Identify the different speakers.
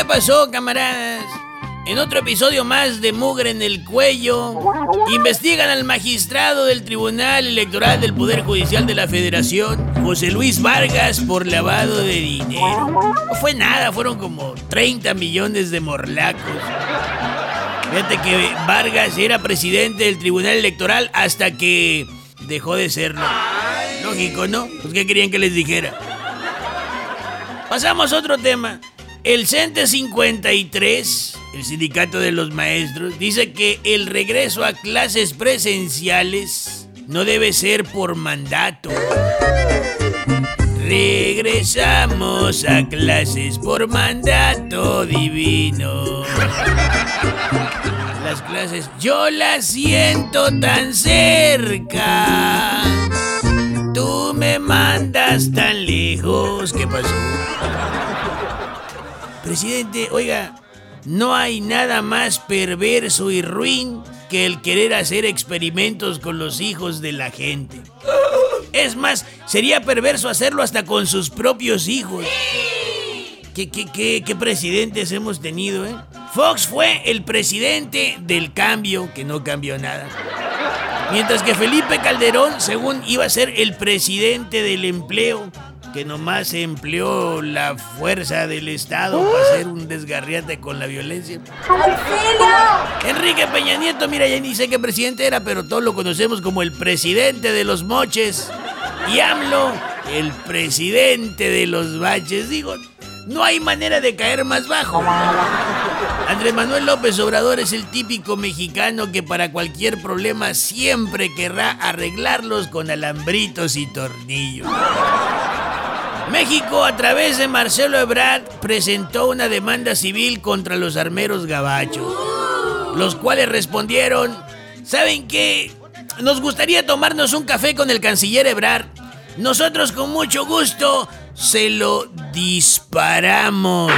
Speaker 1: ¿Qué pasó, camaradas? En otro episodio más de Mugre en el Cuello, investigan al magistrado del Tribunal Electoral del Poder Judicial de la Federación, José Luis Vargas, por lavado de dinero. No fue nada, fueron como 30 millones de morlacos. Fíjate que Vargas era presidente del Tribunal Electoral hasta que dejó de serlo. Lógico, ¿no? Pues ¿qué querían que les dijera? Pasamos a otro tema. El CENTE 53, el sindicato de los maestros, dice que el regreso a clases presenciales no debe ser por mandato. Regresamos a clases por mandato divino. Las clases, yo las siento tan cerca. Tú me mandas tan lejos. ¿Qué pasó? Presidente, oiga, no hay nada más perverso y ruin que el querer hacer experimentos con los hijos de la gente. Es más, sería perverso hacerlo hasta con sus propios hijos. ¿Qué, qué, qué, presidentes hemos tenido, eh? Fox fue el presidente del cambio, que no cambió nada. Mientras que Felipe Calderón, según iba a ser el presidente del empleo, que nomás empleó la fuerza del Estado para hacer un desgarriate con la violencia. Enrique Peña Nieto, mira, ya ni sé qué presidente era, pero todos lo conocemos como el presidente de los moches. Y AMLO, el presidente de los baches. Digo, no hay manera de caer más bajo. Andrés Manuel López Obrador es el típico mexicano que para cualquier problema siempre querrá arreglarlos con alambritos y tornillos. México, a través de Marcelo Ebrard, presentó una demanda civil contra los armeros gabachos, los cuales respondieron, ¿saben qué? Nos gustaría tomarnos un café con el canciller Ebrard. Nosotros con mucho gusto se lo disparamos.